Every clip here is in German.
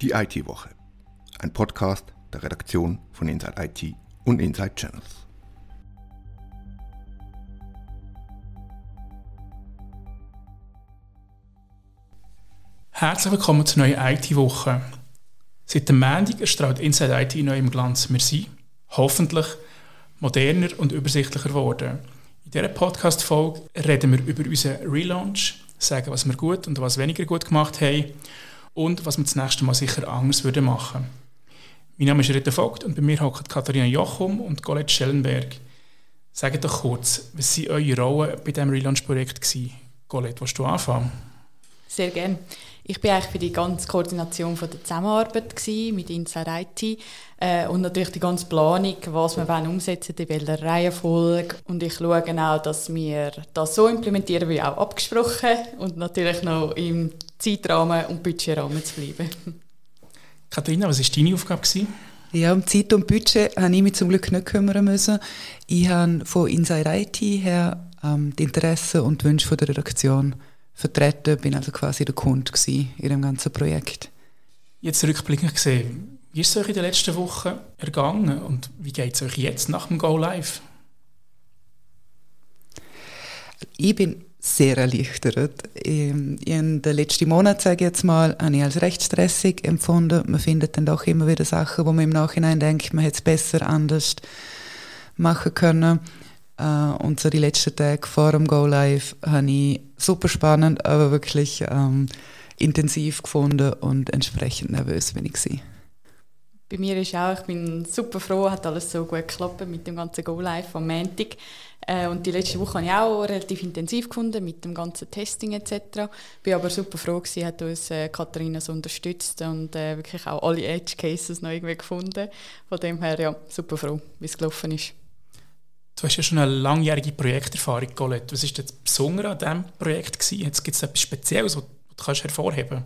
Die IT-Woche. Ein Podcast der Redaktion von Inside IT und Inside Channels. Herzlich willkommen zur neuen IT-Woche. Seit dem Montag erstrahlt Inside IT neu im Glanz. Wir sind hoffentlich moderner und übersichtlicher geworden. In dieser Podcast-Folge reden wir über unseren Relaunch, sagen, was wir gut und was weniger gut gemacht haben und was wir das nächste Mal sicher anders würden machen. Mein Name ist Rita Vogt und bei mir hocken Katharina Jochum und Colette Schellenberg. Sagt doch kurz, was waren eure Rollen bei diesem Relaunch-Projekt? Colette, willst du anfangen? Sehr gerne. Ich eigentlich für die ganze Koordination der Zusammenarbeit mit Inside IT äh, und natürlich die ganze Planung, was wir wollen umsetzen, in welcher Reihenfolge. Und ich schaue auch, dass wir das so implementieren, wie auch abgesprochen und natürlich noch im Zeitrahmen und Budgetrahmen zu bleiben. Katharina, was war deine Aufgabe? Gewesen? Ja, um Zeit und Budget habe ich mich zum Glück nicht kümmern müssen. Ich habe von Inside IT her ähm, die Interessen und die Wünsche der Redaktion vertreten, bin also quasi der Kunde in dem ganzen Projekt. Jetzt rückblickend gesehen, wie ist es euch in den letzten Wochen ergangen und wie geht es euch jetzt nach dem Go Live? Ich bin sehr erleichtert. In den letzten Monaten, sage ich jetzt mal, habe ich als recht stressig empfunden. Man findet dann doch immer wieder Sachen, wo man im Nachhinein denkt, man hätte es besser anders machen können. Uh, und so die letzten Tage vor dem Go Live habe ich super spannend, aber wirklich ähm, intensiv gefunden und entsprechend nervös bin ich. Gewesen. Bei mir ist auch, ich bin super froh, hat alles so gut geklappt mit dem ganzen Go Live am Montag. Äh, und die letzte Woche habe ich auch relativ intensiv gefunden mit dem ganzen Testing etc. Bin aber super froh gewesen, hat uns äh, Katharina so unterstützt und äh, wirklich auch alle Edge Cases noch irgendwie gefunden. Von dem her ja super froh, wie es gelaufen ist. Du hast ja schon eine langjährige Projekterfahrung, Colette. Was war das Besondere an diesem Projekt? Gibt es etwas Spezielles, was du kannst hervorheben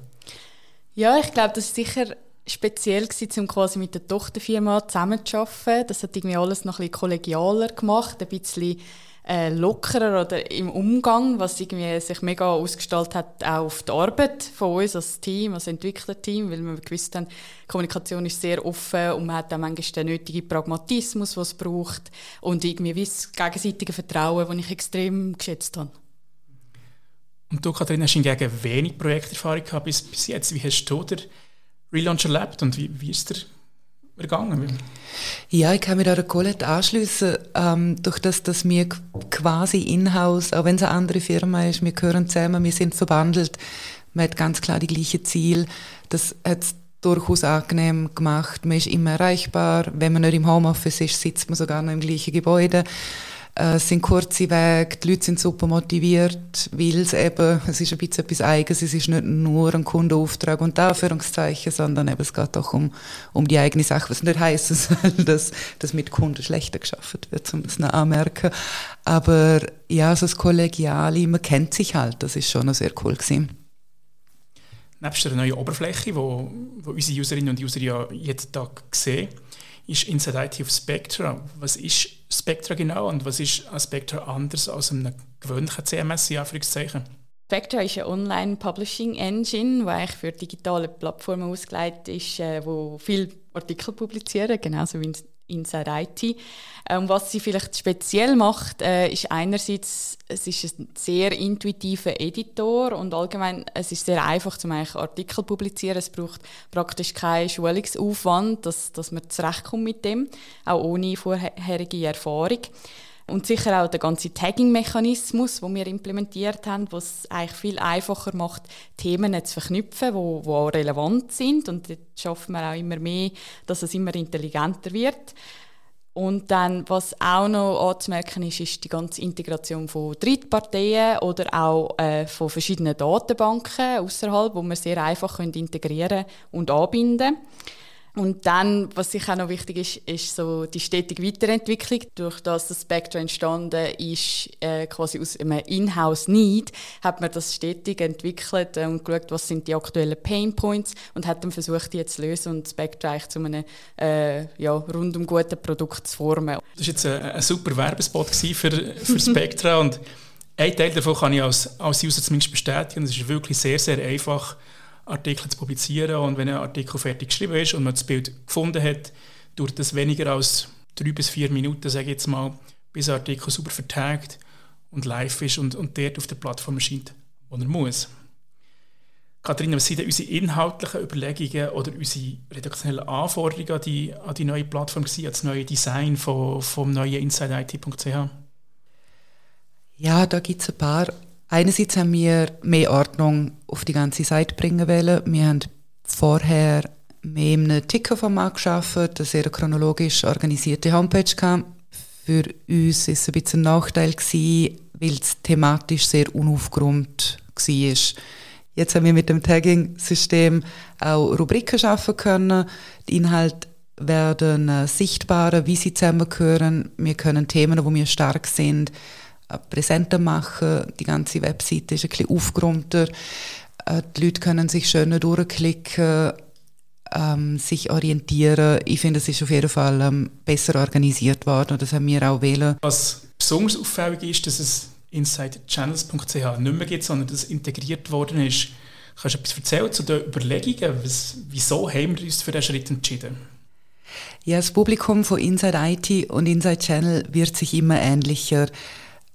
Ja, ich glaube, das ist sicher speziell gewesen, um quasi mit der Tochterfirma zusammenzuarbeiten. Das hat irgendwie alles noch ein bisschen kollegialer gemacht, ein bisschen äh, lockerer oder im Umgang, was irgendwie sich mega ausgestaltet hat, auch auf die Arbeit von uns als Team, als Entwicklerteam, weil wir gewusst haben, Kommunikation ist sehr offen und man hat auch manchmal den nötigen Pragmatismus, was es braucht und irgendwie wie das gegenseitige Vertrauen, das ich extrem geschätzt habe. Und du, Katharina, hast hingegen wenig Projekterfahrung gehabt bis, bis jetzt. Wie hast du den Relaunch erlebt und wie, wie ist der ergangen? Ja, ich kann mich da der Colette anschließen. Ähm, durch das, dass wir quasi in-house, auch wenn es eine andere Firma ist, wir gehören zusammen, wir sind verbandelt, man hat ganz klar die gleichen Ziele. Das hat es durchaus angenehm gemacht. Man ist immer erreichbar. Wenn man nicht im Homeoffice ist, sitzt man sogar noch im gleichen Gebäude. Äh, es sind kurze Wege, die Leute sind super motiviert, weil es eben, es ist ein bisschen etwas Eigenes, es ist nicht nur ein Kundenauftrag und Anführungszeichen, sondern eben, es geht auch um, um die eigene Sache, was nicht heißen soll, dass, dass mit Kunden schlechter geschafft wird, um das noch anmerken. Aber ja, so das Kollegiale, man kennt sich halt, das ist schon sehr cool gewesen. Nebst der neuen Oberfläche, wo unsere Userinnen und User ja jeden Tag sehen, ist Inside IT auf Spectra. Was ist Spectra genau und was ist an Spectra anders als einem gewöhnlichen CMS in? Spectra ist eine Online-Publishing-Engine, die eigentlich für digitale Plattformen ausgelegt ist, äh, wo viel Artikel publizieren, genauso wie Inside IT. Ähm, was sie vielleicht speziell macht, äh, ist einerseits, es ist ein sehr intuitiver Editor und allgemein, es ist sehr einfach, zum eigentlich Artikel publizieren. Es braucht praktisch keinen Schulungsaufwand, dass, dass man zurechtkommt mit dem, auch ohne vorherige Erfahrung. Und sicher auch der ganze Tagging-Mechanismus, den wir implementiert haben, was eigentlich viel einfacher macht, Themen zu verknüpfen, die wo, wo relevant sind. Und dort schaffen wir auch immer mehr, dass es immer intelligenter wird. Und dann, was auch noch anzumerken ist, ist die ganze Integration von Drittparteien oder auch äh, von verschiedenen Datenbanken außerhalb, wo wir sehr einfach integrieren und anbinden können. Und dann, was sicher auch noch wichtig ist, ist so die stetige Weiterentwicklung. Durch das das Spectra entstanden ist, äh, quasi aus einem Inhouse-Need, hat man das stetig entwickelt und geschaut, was sind die aktuellen Pain Points und hat dann versucht, die zu lösen und Spectra eigentlich zu einem äh, ja, rundum guten Produkt zu formen. Das war jetzt ein, ein super Werbespot für, für Spectra und ein Teil davon kann ich als, als User zumindest bestätigen. Es ist wirklich sehr, sehr einfach, Artikel zu publizieren. Und wenn ein Artikel fertig geschrieben ist und man das Bild gefunden hat, dauert das weniger als drei bis vier Minuten, sage ich jetzt mal, bis ein Artikel super vertagt und live ist und, und dort auf der Plattform erscheint, wo er muss. Katharina, was sind denn unsere inhaltlichen Überlegungen oder unsere redaktionellen Anforderungen an die, an die neue Plattform, an das neue Design von, vom neuen InsideIT.ch? Ja, da gibt es ein paar. Einerseits haben wir mehr Ordnung auf die ganze Seite bringen wollen. Wir haben vorher mehr einem Tickerformat geschaffen, eine sehr chronologisch organisierte Homepage kam. Für uns war es ein bisschen ein Nachteil, gewesen, weil es thematisch sehr unaufgeräumt war. Jetzt haben wir mit dem Tagging-System auch Rubriken schaffen können. Die Inhalte werden äh, sichtbarer, wie sie zusammengehören. Wir können Themen, wo wir stark sind, präsenter machen. Die ganze Webseite ist ein bisschen aufgeräumter. Äh, die Leute können sich schöner durchklicken, ähm, sich orientieren. Ich finde, es ist auf jeden Fall ähm, besser organisiert worden und das haben wir auch wählen. Was besonders auffällig ist, dass es insidechannels.ch nicht mehr gibt, sondern dass es integriert worden ist. Kannst du etwas erzählen zu den Überlegungen? Was, wieso haben wir uns für diesen Schritt entschieden? Ja, das Publikum von Inside IT und Inside Channel wird sich immer ähnlicher.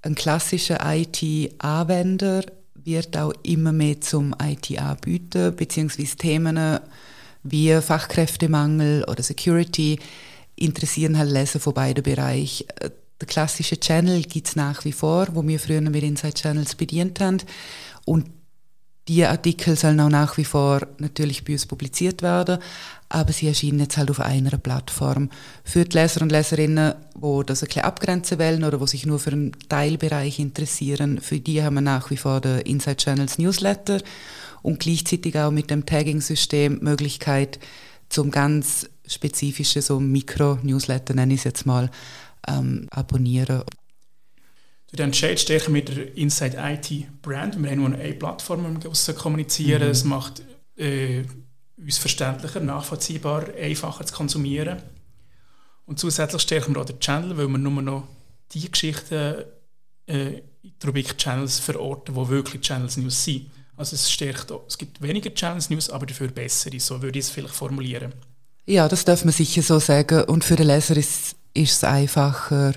Ein klassischer IT-Anwender wird auch immer mehr zum IT-Anbieter, beziehungsweise Themen wie Fachkräftemangel oder Security interessieren halt Leser von beiden Bereichen. Der klassische Channel gibt es nach wie vor, wo wir früher mit Inside Channels bedient haben. Und die Artikel sollen auch nach wie vor natürlich bei uns publiziert werden, aber sie erscheinen jetzt halt auf einer Plattform. Für die Leser und Leserinnen, die das ein bisschen abgrenzen wollen oder die sich nur für einen Teilbereich interessieren, für die haben wir nach wie vor den Inside Channels Newsletter und gleichzeitig auch mit dem Tagging-System Möglichkeit zum ganz spezifischen so Mikro-Newsletter, nenne ich es jetzt mal, ähm, abonnieren. Du entscheidest stärker mit der Inside IT Brand. Wir haben nur eine Plattform, um wir kommunizieren. Mhm. Es macht äh, uns verständlicher, nachvollziehbar, einfacher zu konsumieren. Und zusätzlich stärken wir auch den Channel, weil wir nur noch die Geschichten äh, in die Rubrik Channels verorten, wo wirklich Channels News sind. Also es stärkt auch, es gibt weniger Channels News, aber dafür bessere, so würde ich es vielleicht formulieren. Ja, das darf man sicher so sagen. Und für den Leser ist, ist es einfacher,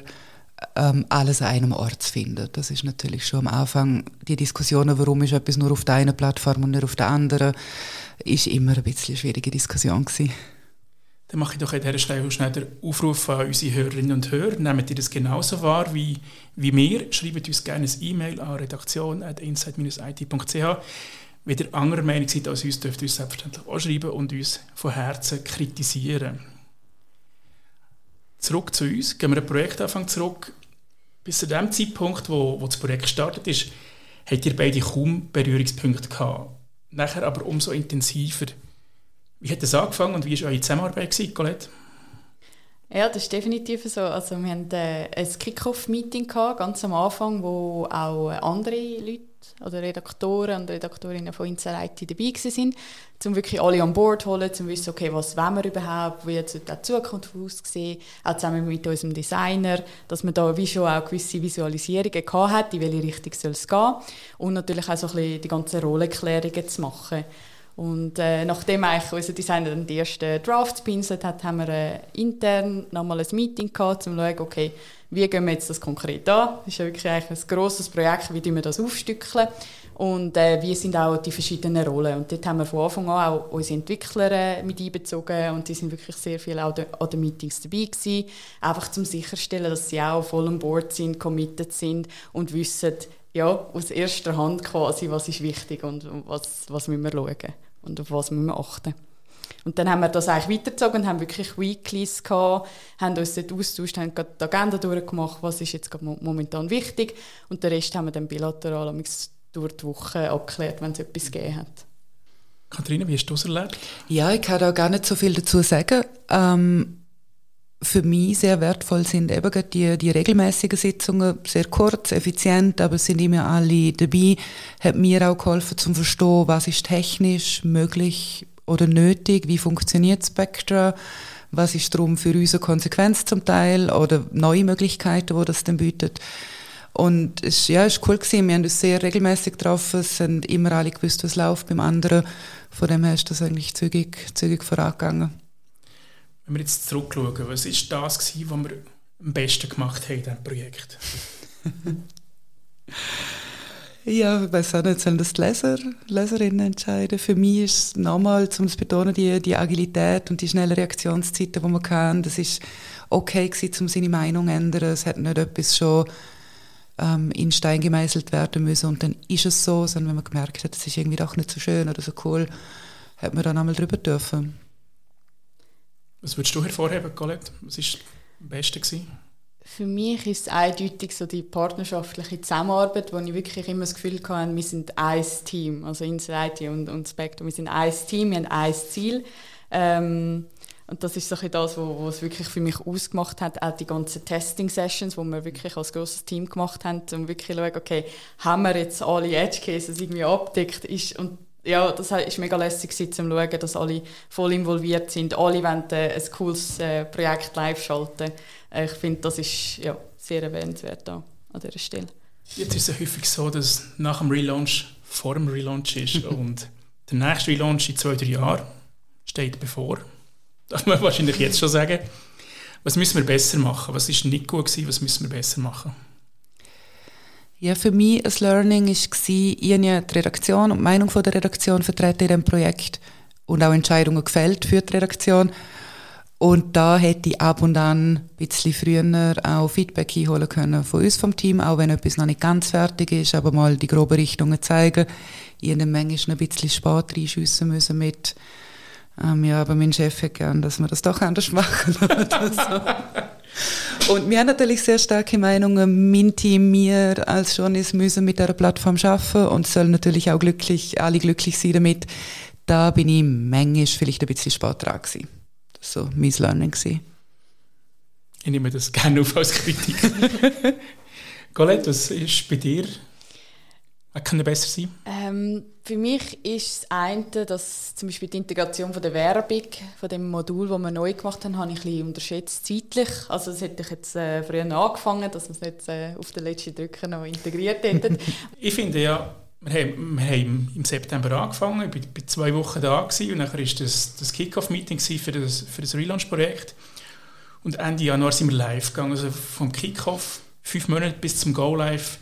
ähm, alles an einem Ort zu finden. Das ist natürlich schon am Anfang die Diskussion, warum ist etwas nur auf der einen Plattform und nicht auf der anderen, ist immer ein bisschen eine schwierige Diskussion gewesen. Dann mache ich doch an dieser Stelle schnell den Aufruf an unsere Hörerinnen und Hörer. Nehmt ihr das genauso wahr wie, wie wir? Schreibt uns gerne ein E-Mail an redaktion.insight-it.ch. Wenn ihr anderer Meinung seid als uns, dürft ihr uns selbstverständlich auch schreiben und uns von Herzen kritisieren. Zurück zu uns, gehen wir einen Projektanfang zurück. Bis zu dem Zeitpunkt, wo, wo das Projekt gestartet ist, habt ihr beide kaum Berührungspunkte gehabt. Nachher aber umso intensiver. Wie hat das angefangen und wie war eure Zusammenarbeit, Colette? Ja, das ist definitiv so. Also wir hatten äh, ein Kick-Off-Meeting ganz am Anfang, wo auch andere Leute oder Redaktoren und Redaktorinnen von Inside IT dabei waren, um wirklich alle an Bord zu holen, um zu wissen, okay, was wollen wir überhaupt, wie wird die Zukunft aussehen, auch zusammen mit unserem Designer, dass man da wie schon auch gewisse Visualisierungen hat, in welche Richtung soll es gehen und natürlich auch so ein bisschen die ganzen Rollenklärungen zu machen. Und äh, nachdem eigentlich unser Designer dann die ersten Drafts pinselt hat, haben wir äh, intern nochmal ein Meeting gehabt, um zu schauen, okay, wie gehen wir jetzt das konkret an? Das ist ja wirklich ein grosses Projekt, wie wir das aufstückeln und äh, wie sind auch die verschiedenen Rollen. Und dort haben wir von Anfang an auch unsere Entwickler äh, mit einbezogen und die sind wirklich sehr viel auch an den Meetings dabei gewesen, einfach zum sicherstellen, dass sie auch voll on board sind, committed sind und wissen, ja, aus erster Hand quasi, was ist wichtig und was, was müssen wir schauen und auf was müssen wir achten. Und dann haben wir das eigentlich weitergezogen und haben wirklich Weeklies gehabt, haben uns dort austauscht, haben die Agenda durchgemacht, was ist jetzt momentan wichtig und den Rest haben wir dann bilateral durch die Woche abgeklärt, wenn es etwas gegeben hat. Katharina, wie hast du das erlebt? Ja, ich kann da gar nicht so viel dazu sagen. Ähm, für mich sehr wertvoll sind eben die, die regelmäßigen Sitzungen, sehr kurz, effizient, aber sind immer alle dabei. Hat mir auch geholfen zum Verstehen, was ist technisch möglich oder nötig, wie funktioniert Spectra, was ist darum für uns eine Konsequenz zum Teil oder neue Möglichkeiten, wo das dann bietet. Und es ja, ist cool gewesen. Wir haben uns sehr regelmäßig getroffen, es sind immer alle gewusst, was läuft beim anderen. Von dem her ist das eigentlich zügig, zügig vorangegangen. Wenn wir jetzt zurückschauen, was ist das gewesen, was wir am besten gemacht haben in diesem Projekt? Ja, ich weiß auch nicht, sollen das die Leser, Leserinnen entscheiden? Für mich ist es nochmal, um zu betonen, die, die Agilität und die schnellen Reaktionszeiten, die man kann. Das ist okay gewesen, um seine Meinung zu ändern. Es hat nicht etwas schon ähm, in Stein gemeißelt werden müssen und dann ist es so, sondern wenn man gemerkt hat, es ist irgendwie doch nicht so schön oder so cool, hat man dann einmal drüber dürfen. Was würdest du hervorheben, Colette? Was war am besten? Gewesen? Für mich ist es eindeutig so die partnerschaftliche Zusammenarbeit, wo ich wirklich immer das Gefühl hatte, wir sind ein Team, also Inside und, und Spectrum, wir sind ein Team, wir haben ein Ziel. Ähm, und das ist so das, was es wirklich für mich ausgemacht hat, auch die ganzen Testing-Sessions, wo wir wirklich als grosses Team gemacht haben, um wirklich zu schauen, okay, haben wir jetzt alle Edge-Cases irgendwie abdeckt, ist, und ja, das war mega lässig zu schauen, dass alle voll involviert sind. Alle wollen äh, ein cooles äh, Projekt live schalten. Äh, ich finde, das ist ja, sehr erwähnenswert da, an dieser Stelle. Jetzt ist es häufig so, dass nach dem Relaunch vor dem Relaunch ist und der nächste Relaunch in zwei, drei Jahren steht bevor. Darf man wahrscheinlich jetzt schon sagen. Was müssen wir besser machen? Was ist nicht gut gewesen? Was müssen wir besser machen? Ja, für mich ein Learning war, ich habe die Redaktion und die Meinung der Redaktion vertreten in diesem Projekt und auch Entscheidungen gefällt für die Redaktion. Und da hätte ich ab und an ein bisschen früher auch Feedback einholen können von uns vom Team, auch wenn etwas noch nicht ganz fertig ist, aber mal die groben Richtungen zeigen. Ich habe manchmal ein bisschen spät reinschiessen müssen mit, ähm, ja, aber mein Chef hätte gern, dass wir das doch anders machen so. Und wir haben natürlich sehr starke Meinungen. Mein Team, wir als Journalist müssen mit dieser Plattform arbeiten und sollen natürlich auch glücklich, alle glücklich sein damit. Da bin ich manchmal vielleicht ein bisschen spät dran gewesen. Das war so mein Learning. Gewesen. Ich nehme das gerne auf als Kritik. Colette, was ist bei dir was kann besser sein? Ähm, für mich ist das eine, dass zum Beispiel die Integration von der Werbung, von dem Modul, das wir neu gemacht haben, habe ich ein bisschen unterschätzt zeitlich. Also das hätte ich jetzt äh, früher angefangen, dass wir es nicht äh, auf den letzten Drücker noch integriert hätten. ich finde ja, wir haben, wir haben im September angefangen, ich war zwei Wochen da gewesen, und dann war das, das Kick-Off-Meeting für das, für das Relaunch-Projekt. Und Ende Januar sind wir live gegangen, also vom Kick-Off, fünf Monate bis zum Go-Live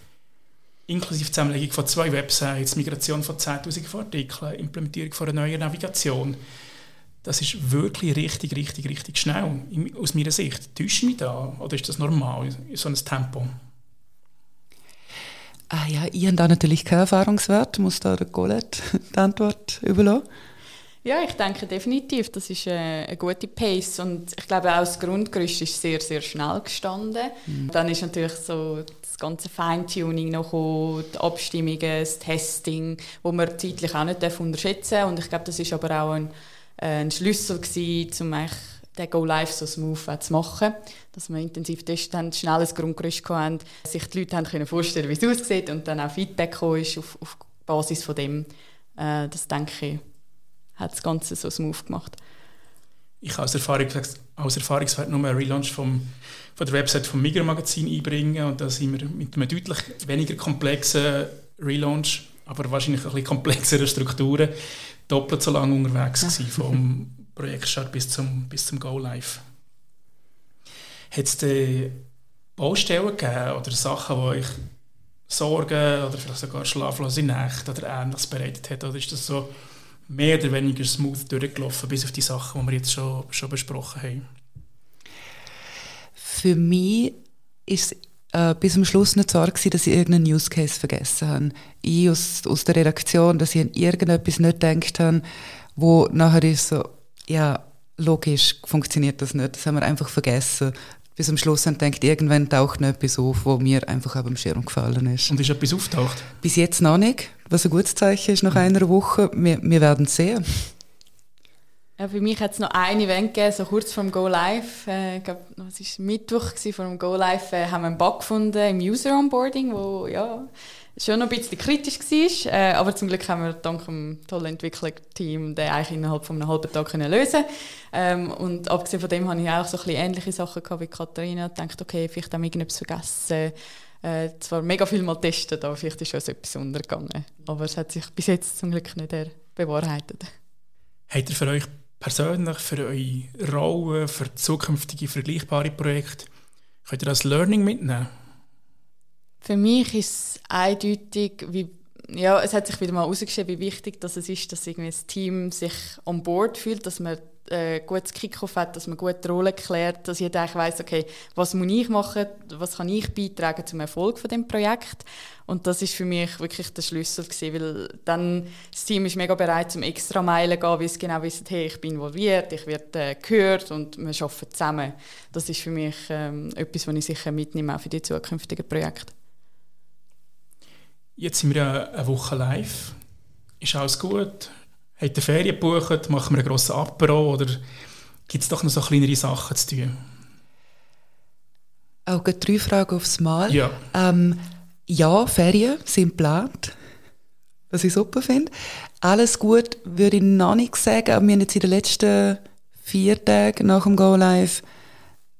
inklusive Zusammenlegung von zwei Websites, Migration von 10'000 Artikeln, Implementierung von einer neuen Navigation. Das ist wirklich richtig, richtig, richtig schnell, aus meiner Sicht. Täusche mich da oder ist das normal, so ein Tempo? Ah ja, ich habe da natürlich keinen Erfahrungswert, muss da der Colette die Antwort überlassen. Ja, ich denke definitiv, das ist eine, eine gute Pace und ich glaube auch das Grundgerüst ist sehr, sehr schnell gestanden. Mhm. Dann ist natürlich so ganze Feintuning noch gekommen, die Abstimmungen, das Testing, wo man zeitlich auch nicht unterschätzen darf. Und ich glaube, das ist aber auch ein, äh, ein Schlüssel gewesen, um den Go Live so smooth zu machen, dass wir intensiv testen haben, schnell ein Grundgerüst haben, sich die Leute haben können vorstellen, wie es aussieht und dann auch Feedback ist auf, auf Basis von dem. Äh, das denke ich, hat das Ganze so smooth gemacht. Ich habe als, Erfahrung, als Erfahrungswert nur einen Relaunch vom von der Website vom Migra Magazin einbringen und da sind wir mit einem deutlich weniger komplexen Relaunch, aber wahrscheinlich ein bisschen komplexeren Strukturen doppelt so lange unterwegs gewesen, vom Projektstart bis zum, bis zum Go Live. Hat es Baustellen gegeben oder Sachen, die euch Sorgen oder vielleicht sogar schlaflose Nächte oder Ähnliches bereitet hat? Oder ist das so mehr oder weniger smooth durchgelaufen, bis auf die Sachen, die wir jetzt schon, schon besprochen haben? für mich ist äh, bis zum Schluss nicht so arg dass ich irgendeinen Use Case vergessen habe. Ich aus, aus der Redaktion, dass ich an irgendetwas nicht gedacht habe, wo nachher ist so, ja, logisch funktioniert das nicht. Das haben wir einfach vergessen. Bis zum Schluss haben gedacht, irgendwann taucht noch etwas auf, wo mir einfach auf dem Schirm gefallen ist. Und ist etwas auftaucht? Bis jetzt noch nicht, was ein gutes Zeichen ist nach einer Woche. Wir, wir werden sehen. Ja, für mich hat es noch ein Event gegeben, so kurz vor dem Go Live. Äh, ich glaube, es war Mittwoch vor dem Go Live, äh, haben wir einen Bug gefunden im User Onboarding, wo ja schon noch ein bisschen kritisch war. Äh, aber zum Glück haben wir dank dem tollen Entwicklerteam den eigentlich innerhalb von einem halben Tag können lösen. Ähm, und abgesehen von dem habe ich auch so ein bisschen ähnliche Sachen gehabt wie Katharina. Ich dachte, okay, vielleicht haben wir irgendetwas vergessen. äh, zwar mega viel mal getestet, aber vielleicht ist schon etwas untergegangen. Aber es hat sich bis jetzt zum Glück nicht bewahrheitet. Habt ihr für euch persönlich, für eure Rolle, für zukünftige vergleichbare Projekte, könnt ihr das Learning mitnehmen? Für mich ist es eindeutig, wie ja, es hat sich wieder mal herausgestellt, wie wichtig dass es ist, dass irgendwie das Team sich on board fühlt, dass man äh, gutes Kickoff hat, dass man gut die Rolle klärt, dass jeder eigentlich weiss, okay, was muss ich machen, was kann ich beitragen zum Erfolg von dem Projekt. Und das ist für mich wirklich der Schlüssel gewesen, weil dann das Team ist mega bereit, zum extra Meilen zu gehen, weil sie genau wissen, hey, ich bin involviert, ich werde äh, gehört und wir arbeiten zusammen. Das ist für mich ähm, etwas, was ich sicher mitnehme, auch für die zukünftigen Projekte. Jetzt sind wir ja eine Woche live. Ist alles gut? Habt ihr Ferien gebucht? Machen wir einen grossen Apero? Oder gibt es doch noch so kleinere Sachen zu tun? Auch drei Fragen aufs Mal. Ja. Ähm, ja, Ferien sind geplant, was ich super finde. Alles gut würde ich noch nicht sagen, aber wir haben jetzt in den letzten vier Tagen nach dem Go Live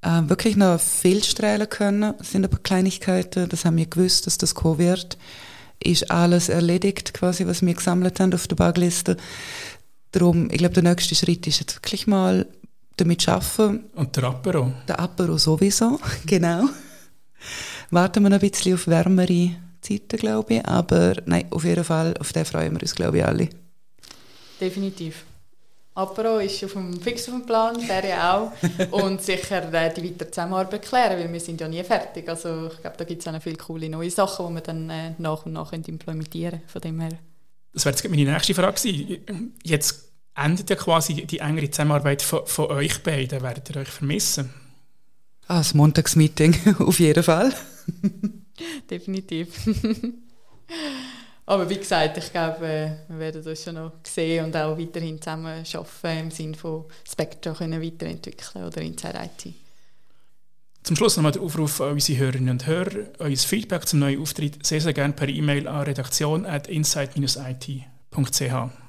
äh, wirklich noch viel strahlen können. Das sind aber Kleinigkeiten, das haben wir gewusst, dass das kommen wird ist alles erledigt, quasi, was wir gesammelt haben auf der Bagliste. Darum, ich glaube, der nächste Schritt ist jetzt wirklich mal damit arbeiten. Und der Apero? Der Apero sowieso, genau. Warten wir noch ein bisschen auf wärmere Zeiten, glaube ich. Aber nein, auf jeden Fall, auf den freuen wir uns, glaube ich, alle. Definitiv. Apero ist auf dem, fix auf dem Plan, Ferien auch. und sicher äh, die weitere Zusammenarbeit klären, weil wir sind ja nie fertig. Also ich glaube, da gibt es auch noch viele coole neue Sachen, die wir dann äh, nach und nach implementieren können. Von dem her. Das wäre jetzt meine nächste Frage gewesen. Jetzt endet ja quasi die engere Zusammenarbeit von, von euch beiden. Werdet ihr euch vermissen? Ah, das Montagsmeeting, auf jeden Fall. Definitiv. Aber wie gesagt, ich glaube, wir werden das schon noch sehen und auch weiterhin zusammen arbeiten im Sinne von Spectra können weiterentwickeln oder Inside IT. Zum Schluss nochmal der Aufruf an unsere Hörerinnen und Hörer. Euer Feedback zum neuen Auftritt sehr, sehr gerne per E-Mail an redaktion.inside-it.ch.